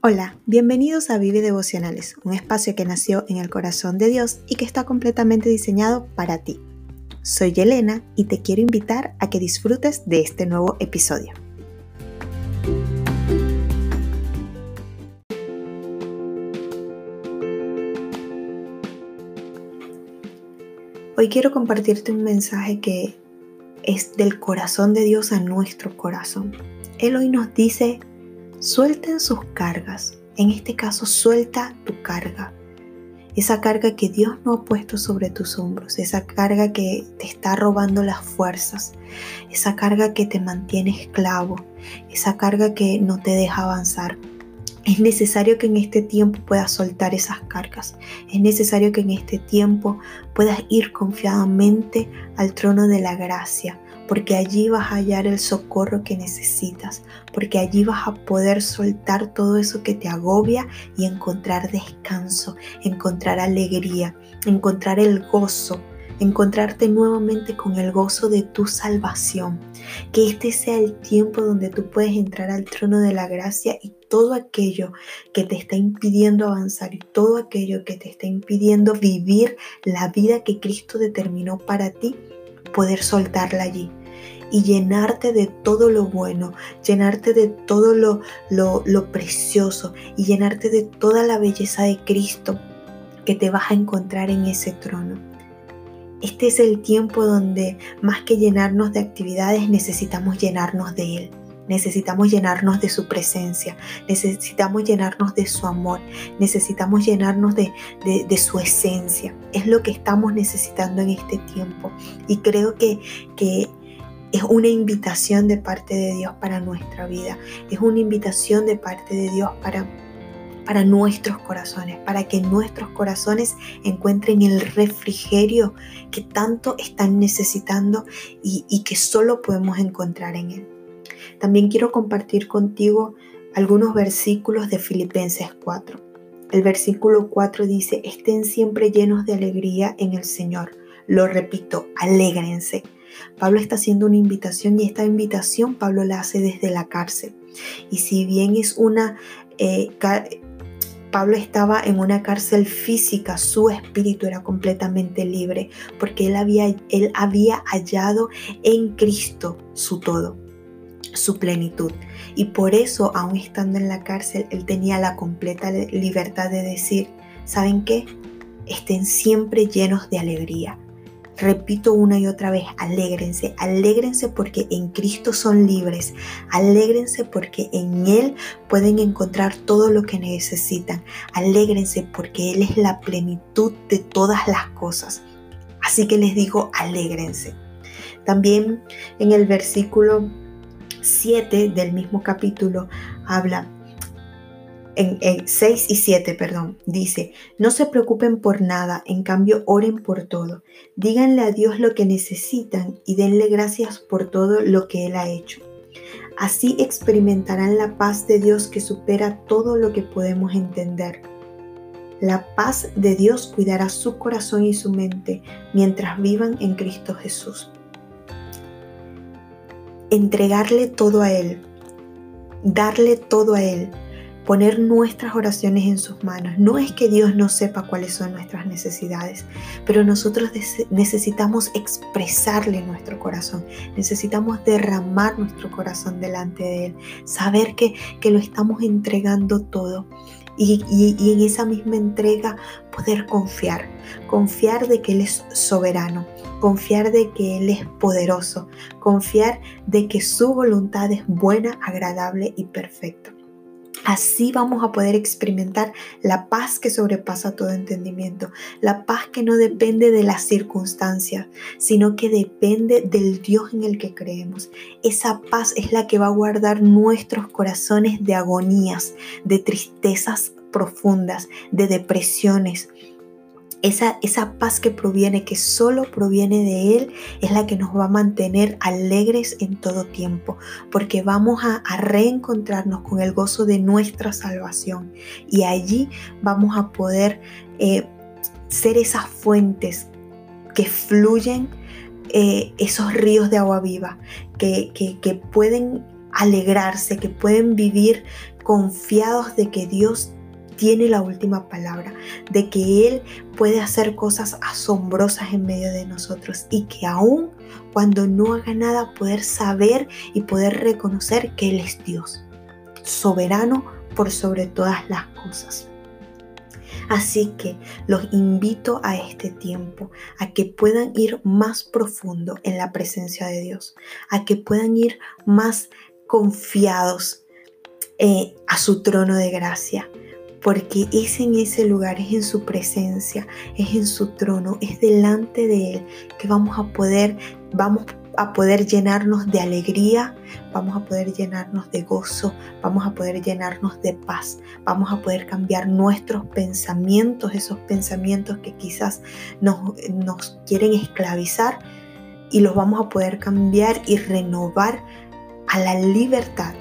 Hola, bienvenidos a Vive Devocionales, un espacio que nació en el corazón de Dios y que está completamente diseñado para ti. Soy Yelena y te quiero invitar a que disfrutes de este nuevo episodio. Hoy quiero compartirte un mensaje que es del corazón de Dios a nuestro corazón. Él hoy nos dice, suelten sus cargas. En este caso, suelta tu carga. Esa carga que Dios no ha puesto sobre tus hombros, esa carga que te está robando las fuerzas, esa carga que te mantiene esclavo, esa carga que no te deja avanzar. Es necesario que en este tiempo puedas soltar esas cargas. Es necesario que en este tiempo puedas ir confiadamente al trono de la gracia, porque allí vas a hallar el socorro que necesitas, porque allí vas a poder soltar todo eso que te agobia y encontrar descanso, encontrar alegría, encontrar el gozo, encontrarte nuevamente con el gozo de tu salvación. Que este sea el tiempo donde tú puedes entrar al trono de la gracia y todo aquello que te está impidiendo avanzar y todo aquello que te está impidiendo vivir la vida que Cristo determinó para ti, poder soltarla allí y llenarte de todo lo bueno, llenarte de todo lo, lo, precioso y llenarte de toda la belleza de Cristo que te vas a encontrar en ese trono. Este es el tiempo donde más que llenarnos de actividades necesitamos llenarnos de Él. Necesitamos llenarnos de su presencia, necesitamos llenarnos de su amor, necesitamos llenarnos de, de, su esencia. Es lo que estamos necesitando en este tiempo. Y creo que, que es una invitación de parte de Dios para nuestra vida. Es una invitación de parte de Dios para, para nuestros corazones, para que nuestros corazones encuentren el refrigerio que tanto están necesitando y, y que solo podemos encontrar en Él. También quiero compartir contigo algunos versículos de Filipenses 4. El versículo 4 dice, estén siempre llenos de alegría en el Señor. Lo repito, alégrense. Pablo está haciendo una invitación y esta invitación Pablo la hace desde la cárcel. Y si bien es una... Eh, Pablo estaba en una cárcel física, su espíritu era completamente libre porque él había, él había hallado en Cristo su todo, su plenitud. Y por eso, aún estando en la cárcel, él tenía la completa libertad de decir, ¿saben qué? Estén siempre llenos de alegría Repito una y otra vez, alégrense, alégrense porque en Cristo son libres, alégrense porque en Él pueden encontrar todo lo que necesitan, alégrense porque Él es la plenitud de todas las cosas. Así que les digo, alégrense. También en el versículo 7 del mismo capítulo habla, en, 6 y 7, perdón, dice, no se preocupen por nada, en cambio oren por todo. Díganle a Dios lo que necesitan y denle gracias por todo lo que Él ha hecho. Así experimentarán la paz de Dios que supera todo lo que podemos entender. La paz de Dios cuidará su corazón y su mente mientras vivan en Cristo Jesús. Entregarle todo a Él, darle todo a Él, poner nuestras oraciones en sus manos. No es que Dios no sepa cuáles son nuestras necesidades, pero nosotros necesitamos expresarle nuestro corazón, necesitamos derramar nuestro corazón delante de Él, saber que, que lo estamos entregando todo. Y, y, en esa misma entrega poder confiar, confiar de que Él es soberano, confiar de que Él es poderoso, confiar de que su voluntad es buena, agradable y perfecta. Así vamos a poder experimentar la paz que sobrepasa todo entendimiento, la paz que no depende de las circunstancias, sino que depende del Dios en el que creemos. Esa paz es la que va a guardar nuestros corazones de agonías, de tristezas profundas, de depresiones, esa, esa, paz que proviene, que solo proviene de Él, es la que nos va a mantener alegres en todo tiempo, porque vamos a, reencontrarnos con el gozo de nuestra salvación. Y allí vamos a poder eh, ser esas fuentes que fluyen, eh, esos ríos de agua viva, que, que, que pueden alegrarse, que pueden vivir confiados de que Dios tiene la última palabra, de que Él puede hacer cosas asombrosas en medio de nosotros y que aún cuando no haga nada poder saber y poder reconocer que Él es Dios, soberano por sobre todas las cosas. Así que los invito a este tiempo, a que puedan ir más profundo en la presencia de Dios, a que puedan ir más confiados eh, a su trono de gracia, porque es en ese lugar, es en su presencia, es en su trono, es delante de Él que vamos a poder, vamos a poder llenarnos de alegría, vamos a poder llenarnos de gozo, vamos a poder llenarnos de paz, vamos a poder cambiar nuestros pensamientos, esos pensamientos que quizás nos, nos quieren esclavizar y los vamos a poder cambiar y renovar a la libertad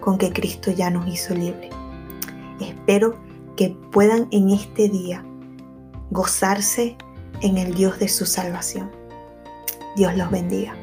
con que Cristo ya nos hizo libre. Espero que puedan en este día gozarse en el Dios de su salvación. Dios los bendiga.